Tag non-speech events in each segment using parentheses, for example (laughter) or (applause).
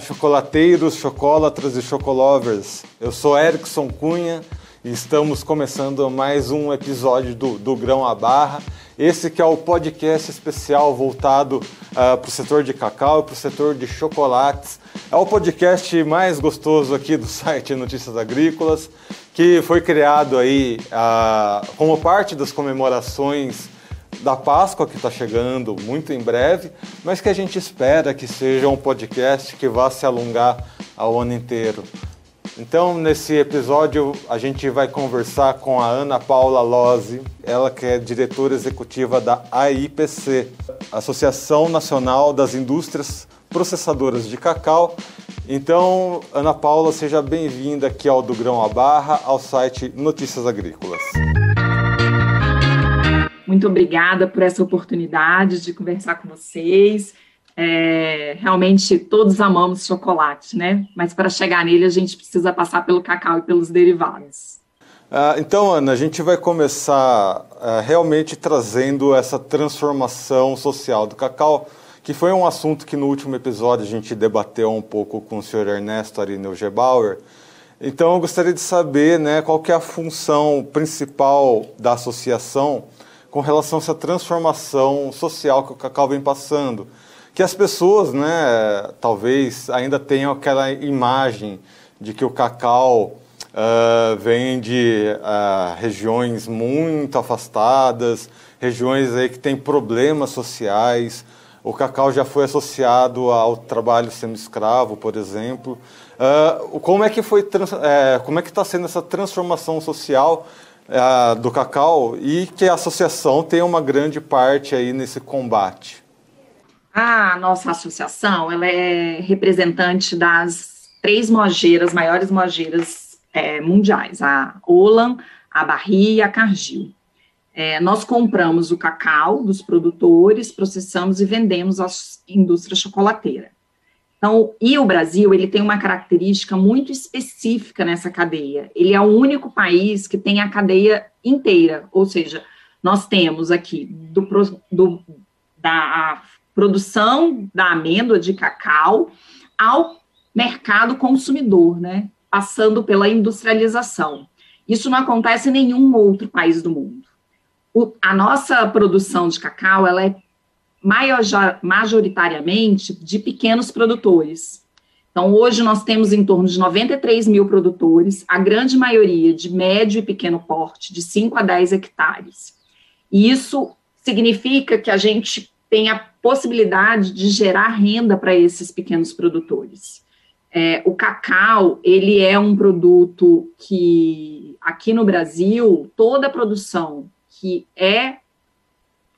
Chocolateiros, chocolatras e chocolovers. Eu sou Erickson Cunha e estamos começando mais um episódio do, do Grão à Barra. Esse que é o podcast especial voltado uh, para o setor de cacau e para o setor de chocolates. É o podcast mais gostoso aqui do (laughs) site Notícias Agrícolas, que foi criado aí uh, como parte das comemorações da Páscoa que está chegando muito em breve, mas que a gente espera que seja um podcast que vá se alongar ao ano inteiro. Então, nesse episódio, a gente vai conversar com a Ana Paula Lozzi, ela que é diretora executiva da AIPC, Associação Nacional das Indústrias Processadoras de Cacau. Então, Ana Paula, seja bem-vinda aqui ao Do Grão à Barra, ao site Notícias Agrícolas. Muito obrigada por essa oportunidade de conversar com vocês. É, realmente todos amamos chocolate, né? Mas para chegar nele a gente precisa passar pelo cacau e pelos derivados. Ah, então, Ana, a gente vai começar ah, realmente trazendo essa transformação social do cacau, que foi um assunto que no último episódio a gente debateu um pouco com o senhor Ernesto Arineu Gebauer. Então, eu gostaria de saber né, qual é a função principal da associação com relação a essa transformação social que o cacau vem passando. Que as pessoas, né, talvez ainda tenham aquela imagem de que o cacau uh, vem de uh, regiões muito afastadas, regiões aí que têm problemas sociais. O cacau já foi associado ao trabalho semi-escravo, por exemplo. Uh, como é que foi, é, como é que está sendo essa transformação social é, do cacau e que a associação tem uma grande parte aí nesse combate. A nossa associação ela é representante das três mojeiras, maiores mojeiras é, mundiais, a Olan, a Barri e a Cargill. É, nós compramos o cacau dos produtores, processamos e vendemos à indústria chocolateira. Então, e o Brasil, ele tem uma característica muito específica nessa cadeia. Ele é o único país que tem a cadeia inteira, ou seja, nós temos aqui do, do, da produção da amêndoa de cacau ao mercado consumidor, né? Passando pela industrialização. Isso não acontece em nenhum outro país do mundo. O, a nossa produção de cacau, ela é majoritariamente de pequenos produtores. Então, hoje nós temos em torno de 93 mil produtores, a grande maioria de médio e pequeno porte, de 5 a 10 hectares. E isso significa que a gente tem a possibilidade de gerar renda para esses pequenos produtores. É, o cacau, ele é um produto que, aqui no Brasil, toda a produção que é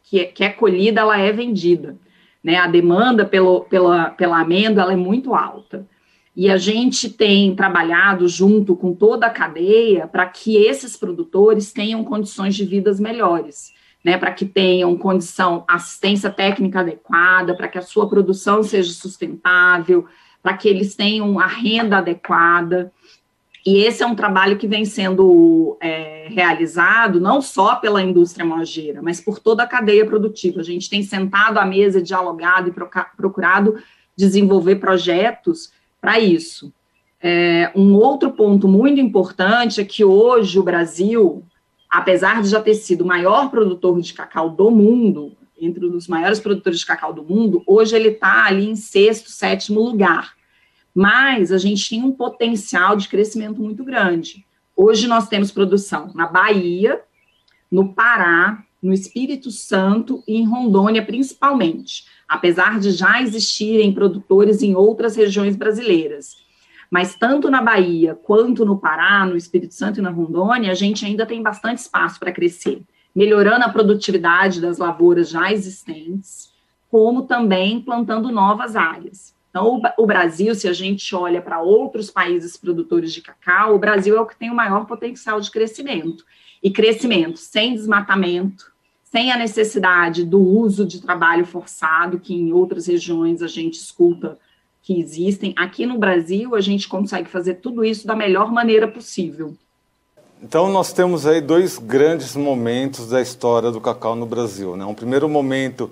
que é, que é colhida, ela é vendida. Né? A demanda pelo, pela, pela amêndoa é muito alta. E a gente tem trabalhado junto com toda a cadeia para que esses produtores tenham condições de vidas melhores, né? Para que tenham condição, assistência técnica adequada, para que a sua produção seja sustentável, para que eles tenham a renda adequada. E esse é um trabalho que vem sendo é, realizado não só pela indústria mojeira, mas por toda a cadeia produtiva. A gente tem sentado à mesa, dialogado e procurado desenvolver projetos para isso. É, um outro ponto muito importante é que hoje o Brasil, apesar de já ter sido o maior produtor de cacau do mundo, entre os maiores produtores de cacau do mundo, hoje ele está ali em sexto, sétimo lugar mas a gente tinha um potencial de crescimento muito grande. Hoje nós temos produção na Bahia, no Pará, no Espírito Santo e em Rondônia, principalmente, apesar de já existirem produtores em outras regiões brasileiras. Mas tanto na Bahia quanto no Pará, no Espírito Santo e na Rondônia, a gente ainda tem bastante espaço para crescer, melhorando a produtividade das lavouras já existentes, como também plantando novas áreas. Então, o, Brasil, se a gente olha para outros países produtores de cacau, o Brasil é o que tem o maior potencial de crescimento. E crescimento sem desmatamento, sem a necessidade do uso de trabalho forçado, que em outras regiões a gente escuta que existem. Aqui no Brasil, a gente consegue fazer tudo isso da melhor maneira possível. Então, nós temos aí dois grandes momentos da história do cacau no Brasil. Né? Um primeiro momento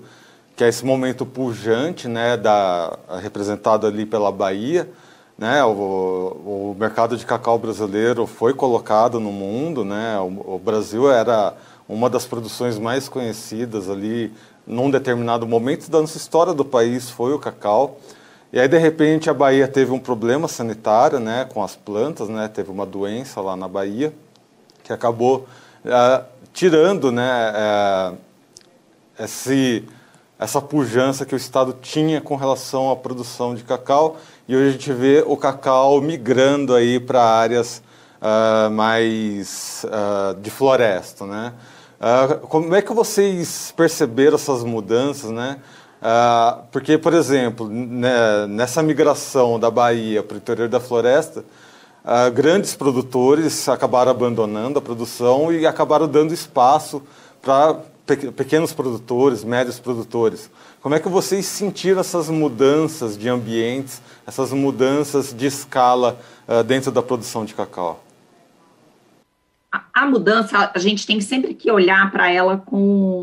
que é esse momento pujante, né, da, representado ali pela Bahia. Né, o, o mercado de cacau brasileiro foi colocado no mundo. Né, o, o Brasil era uma das produções mais conhecidas ali num determinado momento da nossa história do país foi o cacau. E aí, de repente, a Bahia teve um problema sanitário né, com as plantas, né, teve uma doença lá na Bahia, que acabou uh, tirando né, uh, esse, essa pujança que o Estado tinha com relação à produção de cacau. E hoje a gente vê o cacau migrando aí para áreas uh, mais de floresta. Né? como é que vocês perceberam essas mudanças, né? Uh, porque, por exemplo, né, nessa migração da Bahia para o interior da floresta, uh, grandes produtores acabaram abandonando a produção e acabaram dando espaço para pequenos produtores, médios produtores. Como é que vocês sentiram essas mudanças de ambientes, essas mudanças de escala uh, dentro da produção de cacau? A, mudança, a gente tem sempre que olhar para ela com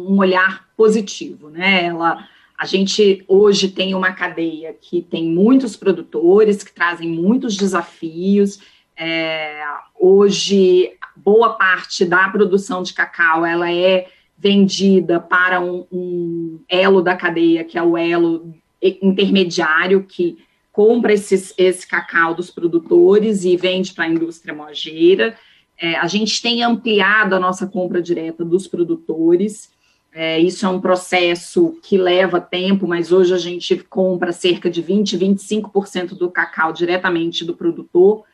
um olhar positivo, né? Ela a gente hoje tem uma cadeia que tem muitos produtores, que trazem muitos desafios. É, hoje, boa parte da produção de cacau ela é vendida para um, um elo da cadeia, que é o elo intermediário, que compra esses, esse cacau dos produtores e vende para a indústria mojeira. É, a gente tem ampliado a nossa compra direta dos produtores. É, isso é um processo que leva tempo, mas hoje a gente compra cerca de 20, 25% do cacau diretamente do produtor.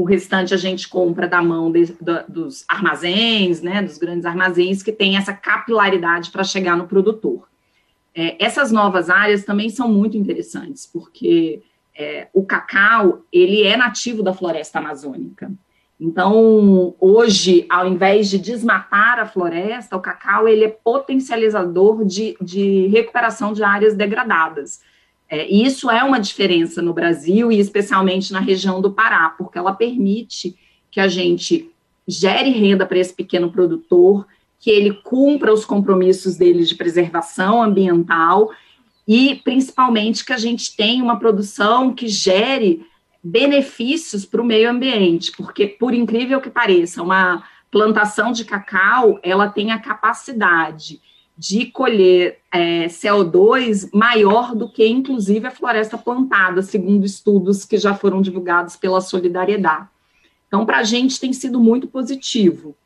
O restante a gente compra da mão de, da, dos armazéns, né, dos grandes armazéns, que tem essa capilaridade para chegar no produtor. É, essas novas áreas também são muito interessantes, porque é, o cacau ele é nativo da floresta amazônica. Então, hoje, ao invés de desmatar a floresta, o cacau ele é potencializador de, de recuperação de áreas degradadas. É, isso é uma diferença no Brasil e especialmente na região do Pará, porque ela permite que a gente gere renda para esse pequeno produtor, que ele cumpra os compromissos dele de preservação ambiental e, principalmente, que a gente tenha uma produção que gere benefícios para o meio ambiente, porque, por incrível que pareça, uma plantação de cacau, ela tem a capacidade de colher é, CO2 maior do que, inclusive, a floresta plantada, segundo estudos que já foram divulgados pela Solidariedade. Então, para a gente tem sido muito positivo.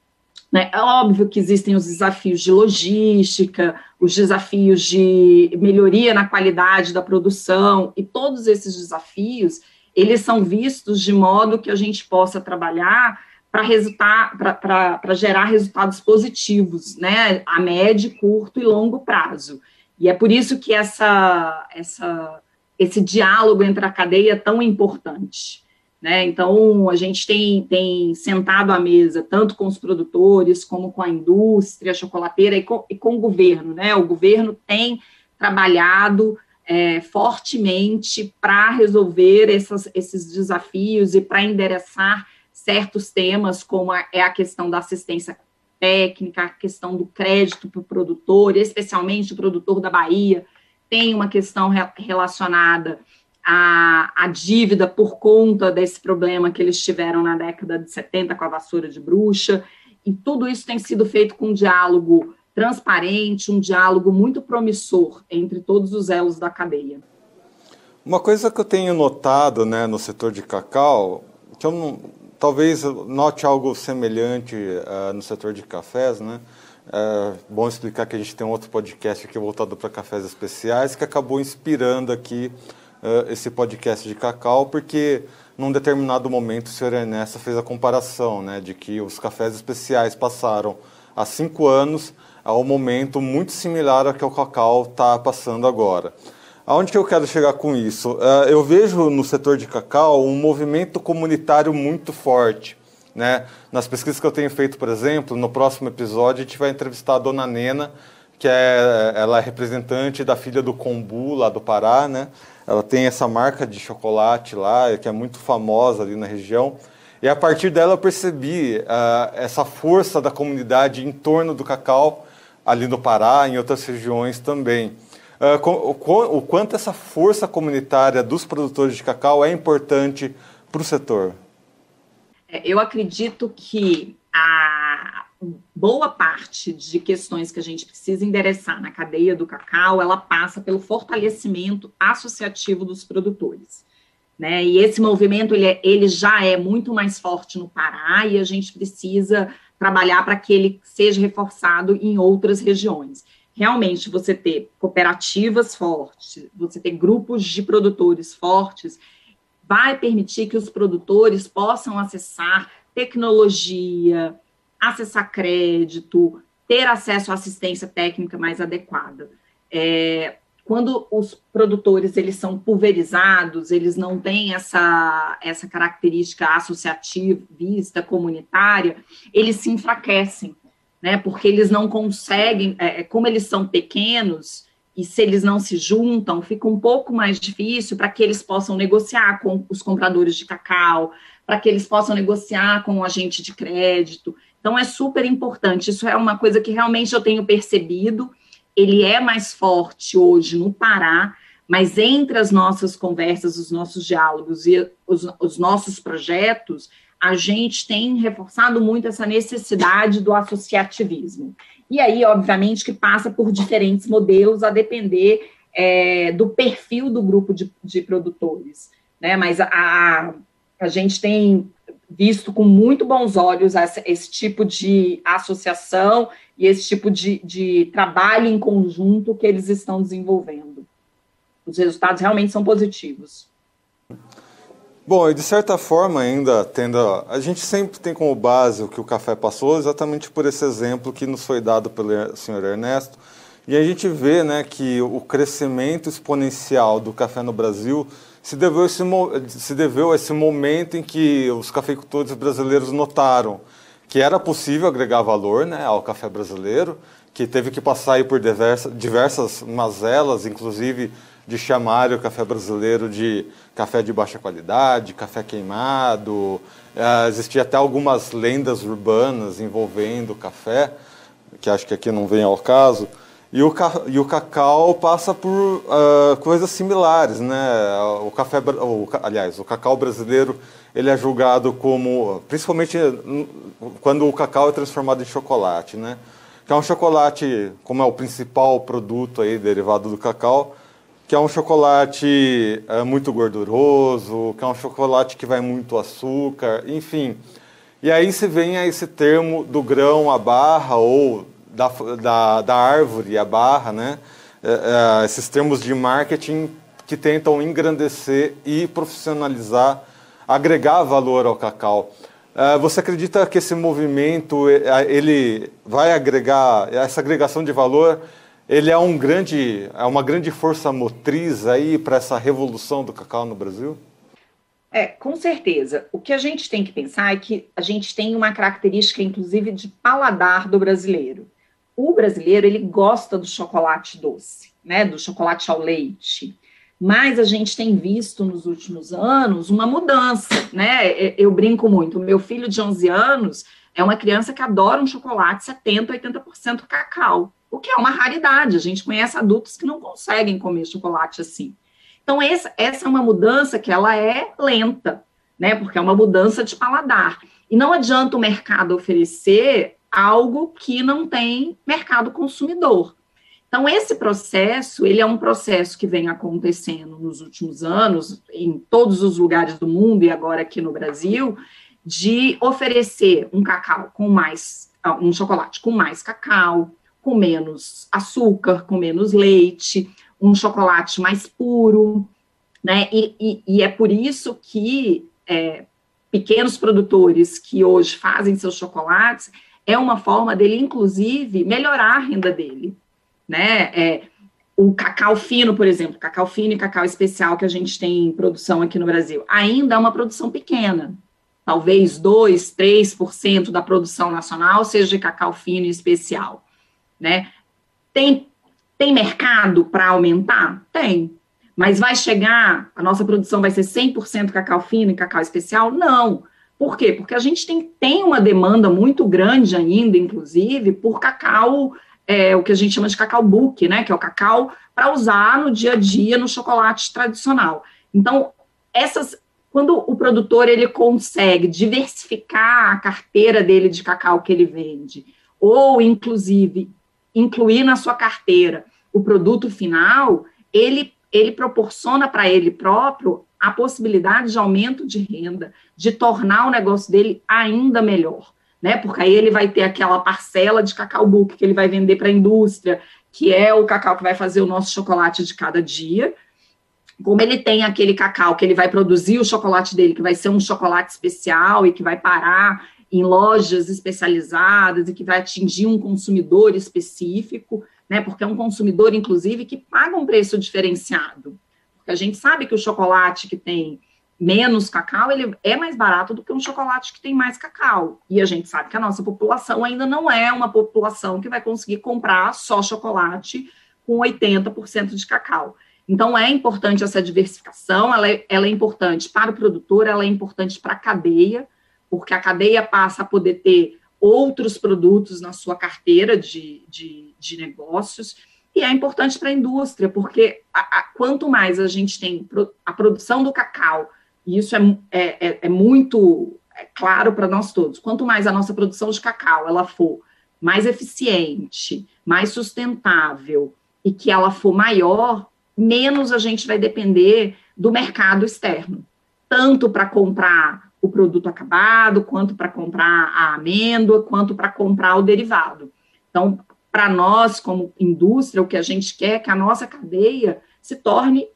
Né? É óbvio que existem os desafios de logística, os desafios de melhoria na qualidade da produção, e todos esses desafios eles são vistos de modo que a gente possa trabalhar para resultar, para gerar resultados positivos, né, a médio, curto e longo prazo. E é por isso que essa, essa, esse diálogo entre a cadeia é tão importante. Né? Então, a gente tem, tem sentado à mesa, tanto com os produtores, como com a indústria chocolateira e com, e com o governo. Né? O governo tem trabalhado é, fortemente para resolver essas, esses desafios e para endereçar certos temas, como a, é a questão da assistência técnica, a questão do crédito para o produtor, especialmente o produtor da Bahia, tem uma questão re, relacionada à, à dívida por conta desse problema que eles tiveram na década de 70 com a vassoura de bruxa, e tudo isso tem sido feito com diálogo transparente, um diálogo muito promissor entre todos os elos da cadeia. Uma coisa que eu tenho notado né, no setor de cacau, que eu não, talvez note algo semelhante uh, no setor de cafés, né? É bom explicar que a gente tem um outro podcast aqui voltado para cafés especiais que acabou inspirando aqui uh, esse podcast de cacau, porque num determinado momento o senhor Ernesto fez a comparação né, de que os cafés especiais passaram há cinco anos a um momento muito similar ao que o cacau está passando agora. Aonde que eu quero chegar com isso? Uh, eu vejo no setor de cacau um movimento comunitário muito forte. Né? Nas pesquisas que eu tenho feito, por exemplo, no próximo episódio a gente vai entrevistar a dona Nena, que é, ela é representante da filha do Combu, lá do Pará. Né? Ela tem essa marca de chocolate lá, que é muito famosa ali na região. E a partir dela eu percebi uh, essa força da comunidade em torno do cacau ali no Pará, em outras regiões também. Uh, o, o quanto essa força comunitária dos produtores de cacau é importante para o setor? É, eu acredito que a boa parte de questões que a gente precisa endereçar na cadeia do cacau, ela passa pelo fortalecimento associativo dos produtores. Né? E esse movimento ele, é, ele já é muito mais forte no Pará e a gente precisa trabalhar para que ele seja reforçado em outras regiões. Realmente, você ter cooperativas fortes, você ter grupos de produtores fortes, vai permitir que os produtores possam acessar tecnologia, acessar crédito, ter acesso à assistência técnica mais adequada. É, quando os produtores eles são pulverizados, eles não têm essa, essa característica associativista, comunitária, eles se enfraquecem, né? Porque eles não conseguem, é, é, como eles são pequenos, e se eles não se juntam, fica um pouco mais difícil para que eles possam negociar com os compradores de cacau, para que eles possam negociar com o agente de crédito. Então, é super importante. Isso é uma coisa que realmente eu tenho percebido ele é mais forte hoje no Pará, mas entre as nossas conversas, os nossos diálogos e os, os nossos projetos, a gente tem reforçado muito essa necessidade do associativismo. E aí, obviamente, que passa por diferentes modelos a depender é, do perfil do grupo de, de produtores. Né? Mas a, a gente tem visto com muito bons olhos essa, esse tipo de associação e esse tipo de, de trabalho em conjunto que eles estão desenvolvendo. Os resultados realmente são positivos. Bom, e de certa forma ainda tendo. A gente sempre tem como base o que o café passou, exatamente por esse exemplo que nos foi dado pelo senhor Ernesto. E a gente vê né, que o crescimento exponencial do café no Brasil se deveu, esse, se deveu a esse momento em que os cafeicultores brasileiros notaram que era possível agregar valor né, ao café brasileiro, que teve que passar por diversas, diversas mazelas, inclusive de chamar o café brasileiro de café de baixa qualidade, café queimado. Uh, existia até algumas lendas urbanas envolvendo o café, que acho que aqui não vem ao caso. E o, e o cacau passa por uh, coisas similares, né? O café, o, aliás, o cacau brasileiro ele é julgado como, principalmente quando o cacau é transformado em chocolate, né? Que é um chocolate, como é o principal produto aí derivado do cacau, que é um chocolate é, muito gorduroso, que é um chocolate que vai muito açúcar, enfim. E aí se vem a esse termo do grão à barra ou da, da, da árvore à barra, né? É, é, esses termos de marketing que tentam engrandecer e profissionalizar agregar valor ao cacau. Você acredita que esse movimento ele vai agregar essa agregação de valor? Ele é um grande, é uma grande força motriz aí para essa revolução do cacau no Brasil? É, com certeza. O que a gente tem que pensar é que a gente tem uma característica, inclusive, de paladar do brasileiro. O brasileiro ele gosta do chocolate doce, né? Do chocolate ao leite mas a gente tem visto nos últimos anos uma mudança, né? Eu brinco muito, meu filho de 11 anos é uma criança que adora um chocolate 70%, 80% cacau, o que é uma raridade, a gente conhece adultos que não conseguem comer chocolate assim. Então, essa, essa é uma mudança que ela é lenta, né? Porque é uma mudança de paladar. E não adianta o mercado oferecer algo que não tem mercado consumidor. Então, esse processo, ele é um processo que vem acontecendo nos últimos anos, em todos os lugares do mundo e agora aqui no Brasil, de oferecer um cacau com mais, ah, um chocolate com mais cacau, com menos açúcar, com menos leite, um chocolate mais puro, né? E, e, e é por isso que é, pequenos produtores que hoje fazem seus chocolates é uma forma dele, inclusive, melhorar a renda dele né? É, o cacau fino, por exemplo, cacau fino e cacau especial que a gente tem em produção aqui no Brasil, ainda é uma produção pequena. Talvez 2, 3% da produção nacional seja de cacau fino e especial, né? Tem, tem mercado para aumentar? Tem. Mas vai chegar, a nossa produção vai ser 100% cacau fino e cacau especial? Não. Por quê? Porque a gente tem, tem uma demanda muito grande ainda, inclusive, por cacau é, o que a gente chama de cacau book, né, que é o cacau para usar no dia a dia no chocolate tradicional. Então, essas, quando o produtor ele consegue diversificar a carteira dele de cacau que ele vende, ou inclusive incluir na sua carteira o produto final, ele ele proporciona para ele próprio a possibilidade de aumento de renda, de tornar o negócio dele ainda melhor né? Porque aí ele vai ter aquela parcela de cacau book que ele vai vender para a indústria, que é o cacau que vai fazer o nosso chocolate de cada dia. Como ele tem aquele cacau que ele vai produzir o chocolate dele, que vai ser um chocolate especial e que vai parar em lojas especializadas e que vai atingir um consumidor específico, né? Porque é um consumidor, inclusive, que paga um preço diferenciado. Porque a gente sabe que o chocolate que tem menos cacau, ele é mais barato do que um chocolate que tem mais cacau. E a gente sabe que a nossa população ainda não é uma população que vai conseguir comprar só chocolate com 80% de cacau. Então, é importante essa diversificação, ela é, ela é importante para o produtor, ela é importante para a cadeia, porque a cadeia passa a poder ter outros produtos na sua carteira de, de, de negócios, e é importante para a indústria, porque a, a, quanto mais a gente tem a produção do cacau e isso é, é, é, é muito é claro para nós todos. Quanto mais a nossa produção de cacau ela for mais eficiente, mais sustentável e que ela for maior, menos a gente vai depender do mercado externo, tanto para comprar o produto acabado, quanto para comprar a amêndoa, quanto para comprar o derivado. Então, para nós, como indústria, o que a gente quer é que a nossa cadeia se torne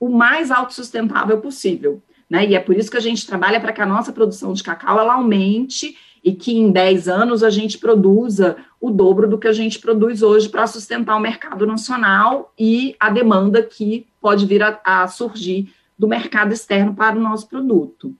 o mais autossustentável possível. Né? E é por isso que a gente trabalha para que a nossa produção de cacau ela aumente e que em 10 anos a gente produza o dobro do que a gente produz hoje para sustentar o mercado nacional e a demanda que pode vir a, a surgir do mercado externo para o nosso produto.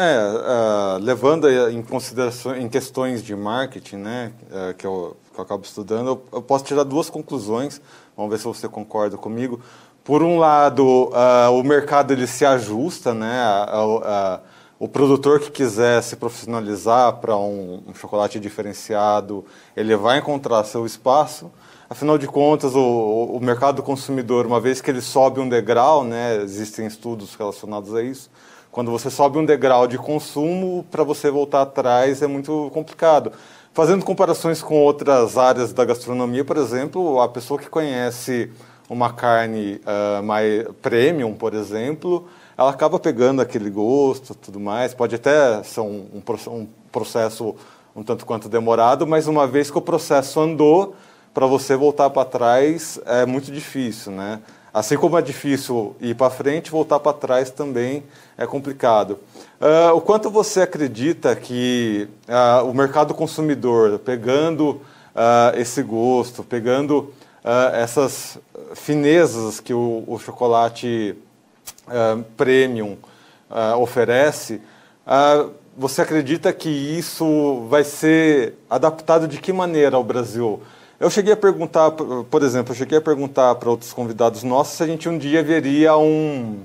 É, uh, levando em consideração em questões de marketing, né, uh, que, eu, que, eu, acabo estudando, eu, eu, posso tirar duas conclusões. Vamos ver se você concorda comigo por um lado, uh, o mercado ele se ajusta, né? o produtor que quiser se profissionalizar para um, um, chocolate diferenciado, ele vai encontrar seu espaço. Afinal de contas, o, o mercado consumidor, uma vez que ele sobe um degrau, né? Existem estudos relacionados a isso. Quando você sobe um degrau de consumo, para você voltar atrás é muito complicado. Fazendo comparações com outras áreas da gastronomia, por exemplo, a pessoa que conhece uma carne uh, mais premium, por exemplo, ela acaba pegando aquele gosto tudo mais. Pode até ser um, um, um processo um tanto quanto demorado, mas uma vez que o processo andou, para você voltar para trás é muito difícil, né? Assim como é difícil ir para frente, voltar para trás também é complicado. Uh, o quanto você acredita que uh, o mercado consumidor, pegando uh, esse gosto, pegando essas finezas que o, o chocolate premium oferece, você acredita que isso vai ser adaptado de que maneira ao Brasil? Eu cheguei a perguntar, por exemplo, eu cheguei a perguntar para outros convidados nossos se a gente um dia veria um,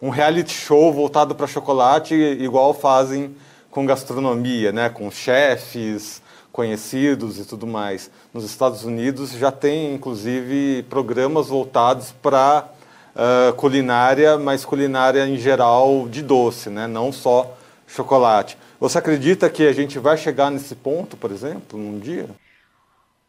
um reality show voltado para chocolate, igual fazem com gastronomia, né? com chefes, conhecidos e tudo mais. Nos Estados Unidos já tem, inclusive, programas voltados para uh, culinária, mas culinária em geral de doce, né? não só chocolate. Você acredita que a gente vai chegar nesse ponto, por exemplo, num dia?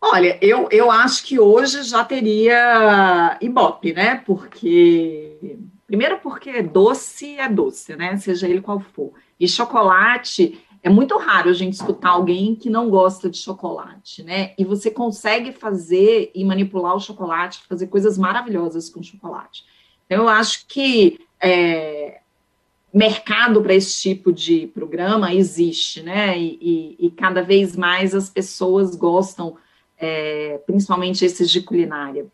Olha, eu, eu acho que hoje já teria Ibope, né? Porque. Primeiro, porque doce é doce, né? Seja ele qual for. E chocolate é muito raro a gente escutar alguém que não gosta de chocolate, né? E você consegue fazer e manipular o chocolate, fazer coisas maravilhosas com chocolate. Então, eu acho que é, mercado para esse tipo de programa existe, né? E, e, e, cada vez mais as pessoas gostam, é, principalmente esses de culinária.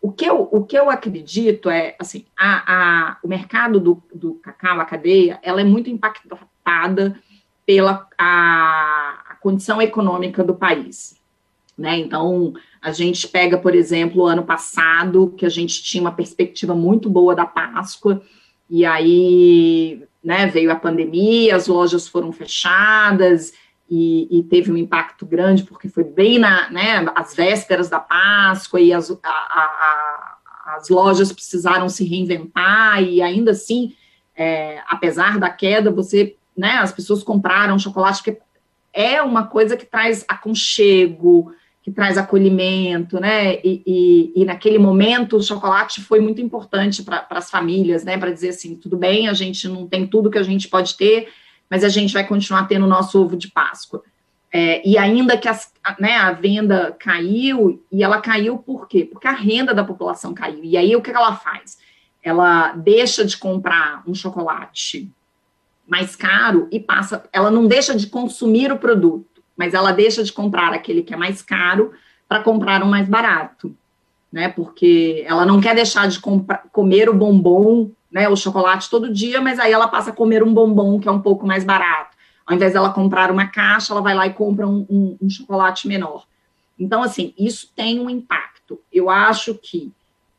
O que eu, o que eu acredito é, assim, a, a, o mercado do, do cacau, a cadeia, ela é muito impactada pela a, a condição econômica do país. Né? Então, a gente pega, por exemplo, o ano passado, que a gente tinha uma perspectiva muito boa da Páscoa, e aí né, veio a pandemia, as lojas foram fechadas, e, e, teve um impacto grande, porque foi bem na, né, as vésperas da Páscoa e as, a, a, as lojas precisaram se reinventar, e ainda assim, é, apesar da queda, você, né, as pessoas compraram chocolate, porque é uma coisa que traz aconchego, que traz acolhimento, né? E, e, e, naquele momento o chocolate foi muito importante para as famílias, né? Para dizer assim, tudo bem, a gente não tem tudo que a gente pode ter, mas a gente vai continuar tendo o nosso ovo de Páscoa. É, e ainda que as, né, a venda caiu, e ela caiu por quê? Porque a renda da população caiu. E aí o que ela faz? Ela deixa de comprar um chocolate mais caro e passa, ela não deixa de consumir o produto mas ela deixa de comprar aquele que é mais caro para comprar um mais barato, né? Porque ela não quer deixar de comprar, comer o bombom, né? O chocolate todo dia, mas aí ela passa a comer um bombom que é um pouco mais barato. Ao invés dela comprar uma caixa, ela vai lá e compra um, um, um chocolate menor. Então, assim, isso tem um impacto. Eu acho que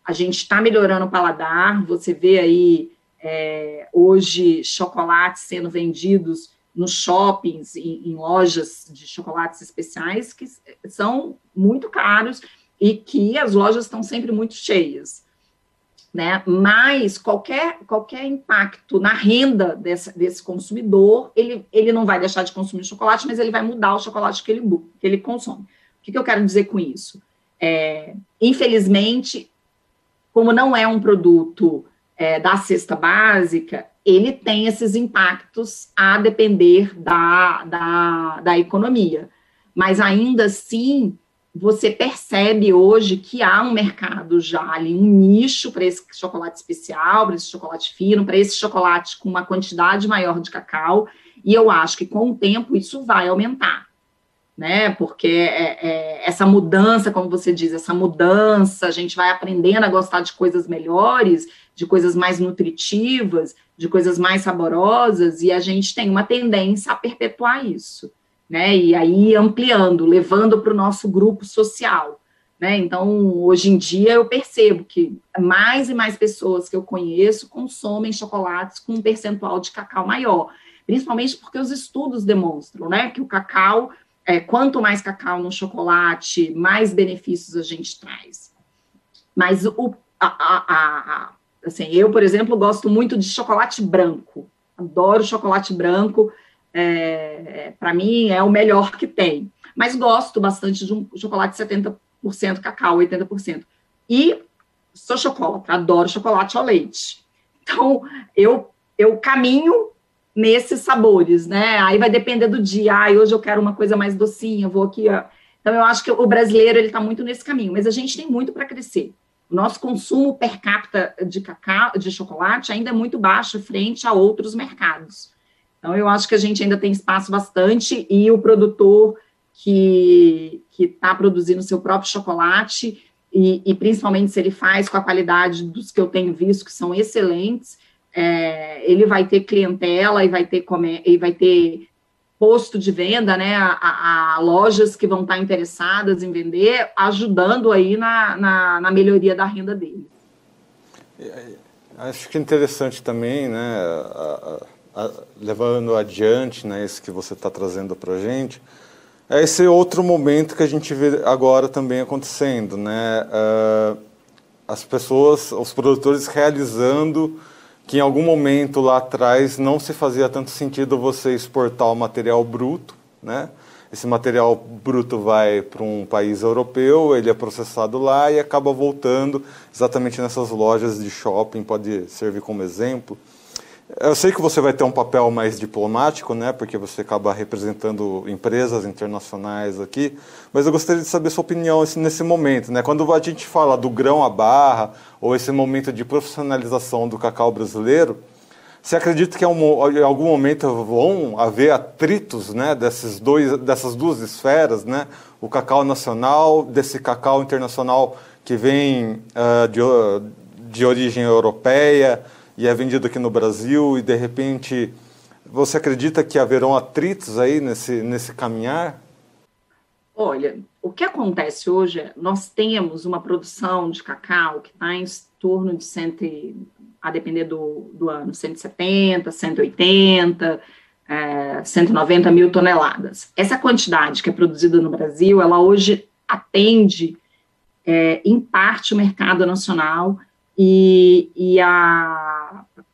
a gente está melhorando o paladar. Você vê aí é, hoje chocolates sendo vendidos nos shoppings, em, em, lojas de chocolates especiais, que são muito caros e que as lojas estão sempre muito cheias. Né? Mas qualquer, qualquer impacto na renda desse, desse consumidor, ele, ele não vai deixar de consumir chocolate, mas ele vai mudar o chocolate que ele, que ele consome. O que, que eu quero dizer com isso? É, infelizmente, como não é um produto é, da cesta básica, ele tem esses impactos a depender da, da, da economia. Mas ainda assim, você percebe hoje que há um mercado já ali, um nicho para esse chocolate especial, para esse chocolate fino, para esse chocolate com uma quantidade maior de cacau, e eu acho que com o tempo isso vai aumentar, né? Porque é, é, essa mudança, como você diz, essa mudança, a gente vai aprendendo a gostar de coisas melhores, de coisas mais nutritivas, de coisas mais saborosas, e a gente tem uma tendência a perpetuar isso, né? E aí ampliando, levando para o nosso grupo social. Né? Então, hoje em dia, eu percebo que mais e mais pessoas que eu conheço consomem chocolates com um percentual de cacau maior, principalmente porque os estudos demonstram né, que o cacau, é, quanto mais cacau no chocolate, mais benefícios a gente traz. Mas o, a, a, a, Assim, eu, por exemplo, gosto muito de chocolate branco. Adoro chocolate branco. É, Para mim, é o melhor que tem. Mas gosto bastante de um chocolate 70% cacau, 80%. E sou chocolate, adoro chocolate ao leite. Então, eu, eu caminho nesses sabores, né? Aí vai depender do dia. Ah, hoje eu quero uma coisa mais docinha, vou aqui. Ó. Então, eu acho que o brasileiro ele está muito nesse caminho, mas a gente tem muito para crescer. O nosso consumo per capita de cacau, de chocolate ainda é muito baixo frente a outros mercados. Então, eu acho que a gente ainda tem espaço bastante e o produtor que está produzindo seu próprio chocolate, e, e, principalmente se ele faz com a qualidade dos que eu tenho visto, que são excelentes, é, ele vai ter clientela e vai ter, e vai ter posto de venda, né, a, a, lojas que vão estar interessadas em vender, ajudando aí na, na, na melhoria da renda deles. Acho que é interessante também, né, a, levando adiante, né, isso que você está trazendo para a gente, é esse outro momento que a gente vê agora também acontecendo, né, uh, as pessoas, os produtores realizando que em algum momento lá atrás não se fazia tanto sentido você exportar o material bruto, né? Esse material bruto vai para um país europeu, ele é processado lá e acaba voltando exatamente nessas lojas de shopping, pode servir como exemplo. Eu sei que você vai ter um papel mais diplomático, né, porque você acaba representando empresas internacionais aqui, mas eu gostaria de saber sua opinião nesse momento, né? Quando a gente fala do grão à barra ou esse momento de profissionalização do cacau brasileiro, você acredita que em algum momento vão haver atritos, né, desses dois, dessas duas esferas, né? O cacau nacional, desse cacau internacional que vem uh, de, de origem europeia? E é vendido aqui no Brasil e de repente você acredita que haverão atritos aí nesse, nesse caminhar? Olha, o que acontece hoje é nós temos uma produção de cacau que está em torno de 100, a depender do, do ano, 170, 180, é, 190 mil toneladas. Essa quantidade que é produzida no Brasil, ela hoje atende, é, em parte, o mercado nacional e, e a,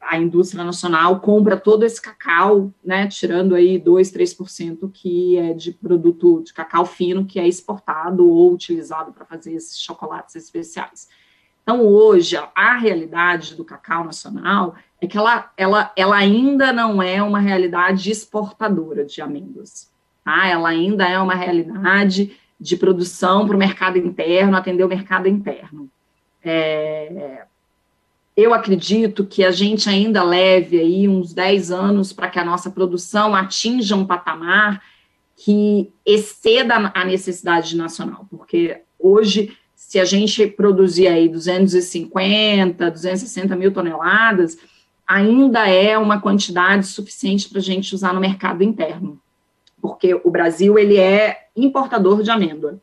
a indústria nacional compra todo esse cacau, né, tirando aí 2, 3% que é de produto de cacau fino que é exportado ou utilizado para fazer esses chocolates especiais. Então, hoje, a realidade do cacau nacional é que ela, ela, ela ainda não é uma realidade exportadora de amêndoas. Tá? Ela ainda é uma realidade de produção para o mercado interno, atender o mercado interno. É, eu acredito que a gente ainda leve aí uns 10 anos para que a nossa produção atinja um patamar que exceda a necessidade nacional, porque hoje, se a gente produzir aí 250, 260 mil toneladas, ainda é uma quantidade suficiente para a gente usar no mercado interno, porque o Brasil ele é importador de amêndoa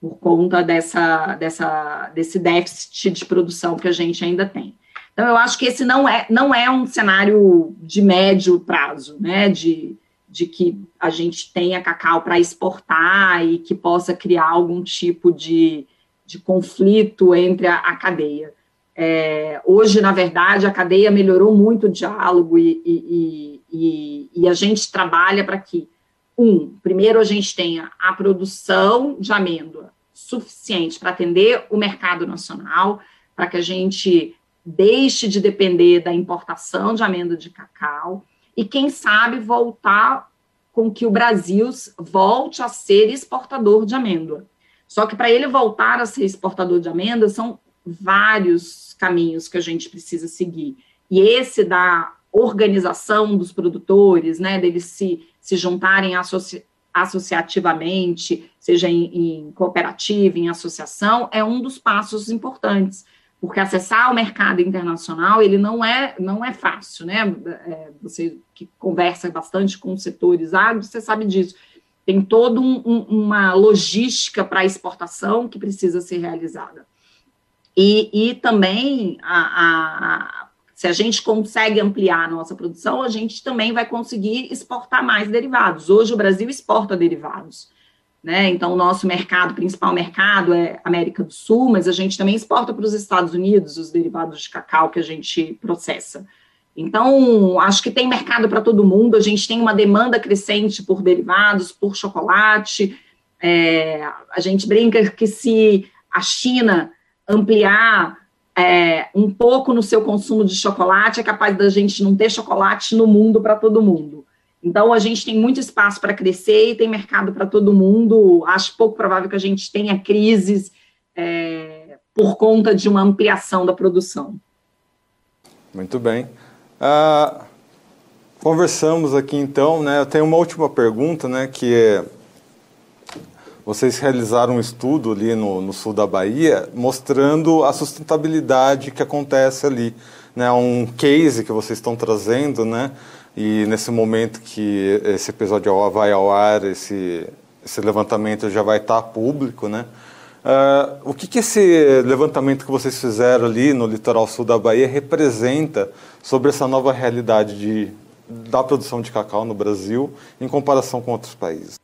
por conta dessa, dessa, desse déficit de produção que a gente ainda tem. Então, eu acho que esse não é, não é um cenário de médio prazo, né, de, de que a gente tenha cacau para exportar e que possa criar algum tipo de, de conflito entre a, a cadeia. É, hoje, na verdade, a cadeia melhorou muito o diálogo e, e, e, e a gente trabalha para que, um, primeiro a gente tenha a produção de amêndoa suficiente para atender o mercado nacional, para que a gente deixe de depender da importação de amêndoa de cacau e, quem sabe, voltar com que o Brasil volte a ser exportador de amêndoa. Só que para ele voltar a ser exportador de amêndoa, são vários caminhos que a gente precisa seguir. E esse da organização dos produtores, né, deles se, se juntarem associ, associativamente, seja em, em cooperativa, em associação, é um dos passos importantes, porque acessar o mercado internacional ele não é não é fácil, né? É, você que conversa bastante com setores agro, você sabe disso. Tem toda um, um, uma logística para exportação que precisa ser realizada. E, e também, a, a, se a gente consegue ampliar a nossa produção, a gente também vai conseguir exportar mais derivados. Hoje o Brasil exporta derivados. Né? Então, o nosso mercado, principal mercado é América do Sul, mas a gente também exporta para os Estados Unidos os derivados de cacau que a gente processa. Então, acho que tem mercado para todo mundo, a gente tem uma demanda crescente por derivados, por chocolate. É, a gente brinca que se a China ampliar é, um pouco no seu consumo de chocolate, é capaz da gente não ter chocolate no mundo para todo mundo. Então, a gente tem muito espaço para crescer e tem mercado para todo mundo. Acho pouco provável que a gente tenha crises é, por conta de uma ampliação da produção. Muito bem. Uh, conversamos aqui então, né? Eu tenho uma última pergunta, né? Que é vocês realizaram um estudo ali no, no, sul da Bahia mostrando a sustentabilidade que acontece ali. Né? Um case que vocês estão trazendo, né? E nesse momento que esse episódio vai ao ar, esse, esse levantamento já vai estar público, né? Uh, o que, que esse levantamento que vocês fizeram ali no litoral sul da Bahia representa sobre essa nova realidade de, da produção de cacau no Brasil em comparação com outros países?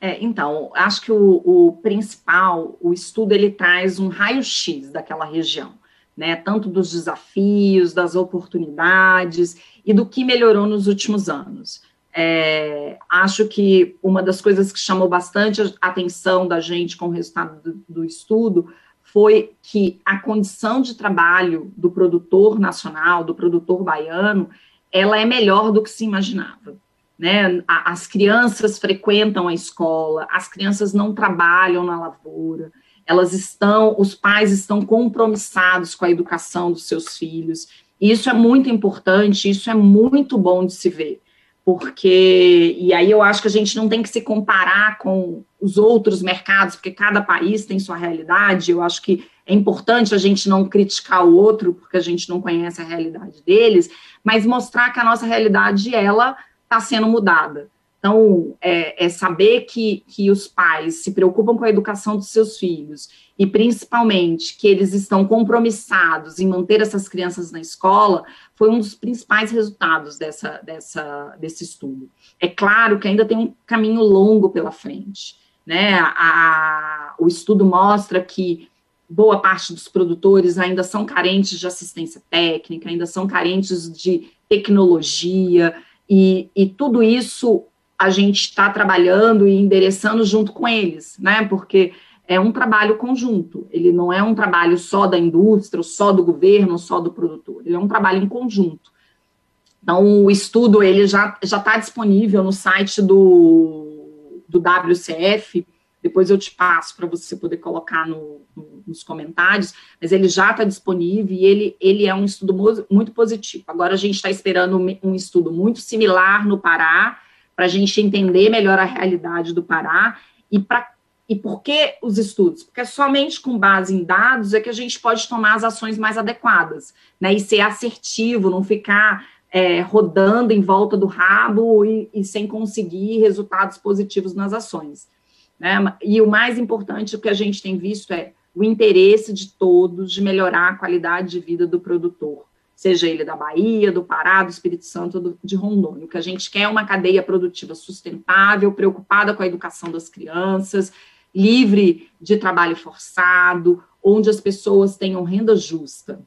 É, então, acho que o, o, principal, o estudo, ele traz um raio-x daquela região, né? Tanto dos desafios, das oportunidades e do que melhorou nos últimos anos. É, acho que uma das coisas que chamou bastante a atenção da gente com o resultado do, do estudo foi que a condição de trabalho do produtor nacional, do produtor baiano, ela é melhor do que se imaginava né? As crianças frequentam a escola, as crianças não trabalham na lavoura, elas estão, os pais estão compromissados com a educação dos seus filhos. E isso é muito importante, isso é muito bom de se ver, porque e aí eu acho que a gente não tem que se comparar com os outros mercados, porque cada país tem sua realidade. Eu acho que é importante a gente não criticar o outro, porque a gente não conhece a realidade deles, mas mostrar que a nossa realidade ela está sendo mudada. Então, é, é, saber que, que os pais se preocupam com a educação dos seus filhos e, principalmente, que eles estão compromissados em manter essas crianças na escola, foi um dos principais resultados dessa, dessa, desse estudo. É claro que ainda tem um caminho longo pela frente. Né? A, o estudo mostra que boa parte dos produtores ainda são carentes de assistência técnica, ainda são carentes de tecnologia, e, e tudo isso a gente está trabalhando e endereçando junto com eles, né? Porque é um trabalho conjunto, ele não é um trabalho só da indústria, só do governo, só do produtor, ele é um trabalho em conjunto. Então, o estudo ele já está disponível no site do, do WCF, depois eu te passo para você poder colocar no, no, nos comentários, mas ele já está disponível e ele, ele é um estudo muito positivo. Agora a gente está esperando um estudo muito similar no Pará, para a gente entender melhor a realidade do Pará e para e por que os estudos? Porque somente com base em dados é que a gente pode tomar as ações mais adequadas, né? E ser assertivo, não ficar é, rodando em volta do rabo e, e, sem conseguir resultados positivos nas ações. Né? E o mais importante o que a gente tem visto é o interesse de todos de melhorar a qualidade de vida do produtor, seja ele da Bahia, do Pará, do Espírito Santo, de Rondônia. O que a gente quer é uma cadeia produtiva sustentável, preocupada com a educação das crianças, livre de trabalho forçado, onde as pessoas tenham renda justa.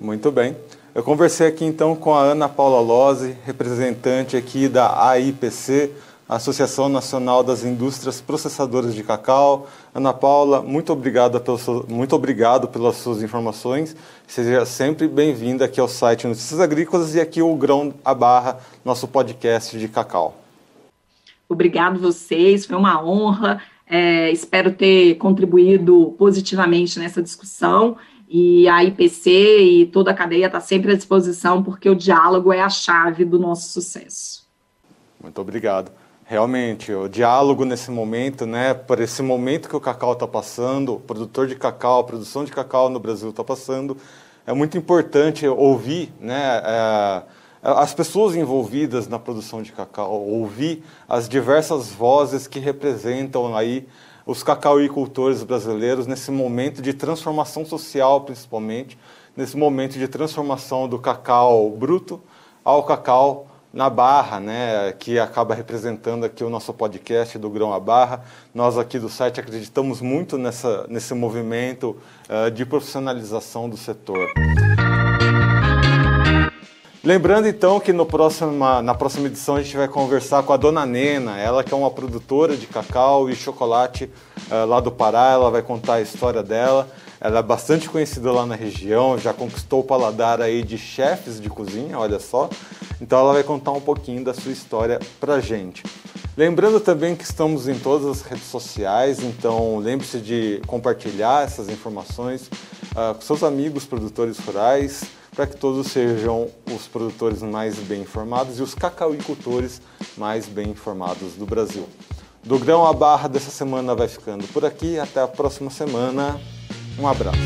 Muito bem. Eu conversei aqui então com a Ana Paula Lose, representante aqui da AIPC, Associação Nacional das Indústrias Processadoras de Cacau. Ana Paula, muito obrigado, pelo, muito obrigado pelas suas informações. Seja sempre bem-vinda aqui ao site Notícias Agrícolas e aqui o Grão a Barra, nosso podcast de cacau. Obrigado vocês, foi uma honra. É, espero ter contribuído positivamente nessa discussão. E a IPC e toda a cadeia está sempre à disposição, porque o diálogo é a chave do nosso sucesso. Muito obrigado realmente o diálogo nesse momento, né, por esse momento que o cacau está passando, o produtor de cacau, a produção de cacau no Brasil está passando, é muito importante ouvir, né, é, as pessoas envolvidas na produção de cacau, ouvir as diversas vozes que representam aí os cacauicultores brasileiros nesse momento de transformação social, principalmente, nesse momento de transformação do cacau bruto ao cacau na Barra, né, que acaba representando aqui o nosso podcast do Grão à Barra. Nós aqui do site acreditamos muito nessa, nesse movimento uh, de profissionalização do setor. Lembrando então que próxima, na próxima edição a gente vai conversar com a dona Nena, ela que é uma produtora de cacau e chocolate uh, lá do Pará, ela vai contar a história dela. Ela é bastante conhecida lá na região, já conquistou o paladar aí de chefes de cozinha, olha só. Então ela vai contar um pouquinho da sua história pra gente. Lembrando também que estamos em todas as redes sociais, então lembre-se de compartilhar essas informações uh, com seus amigos produtores rurais, para que todos sejam os produtores mais bem informados e os cacauicultores mais bem informados do Brasil. Do grão à barra dessa semana vai ficando por aqui. Até a próxima semana. Um abraço.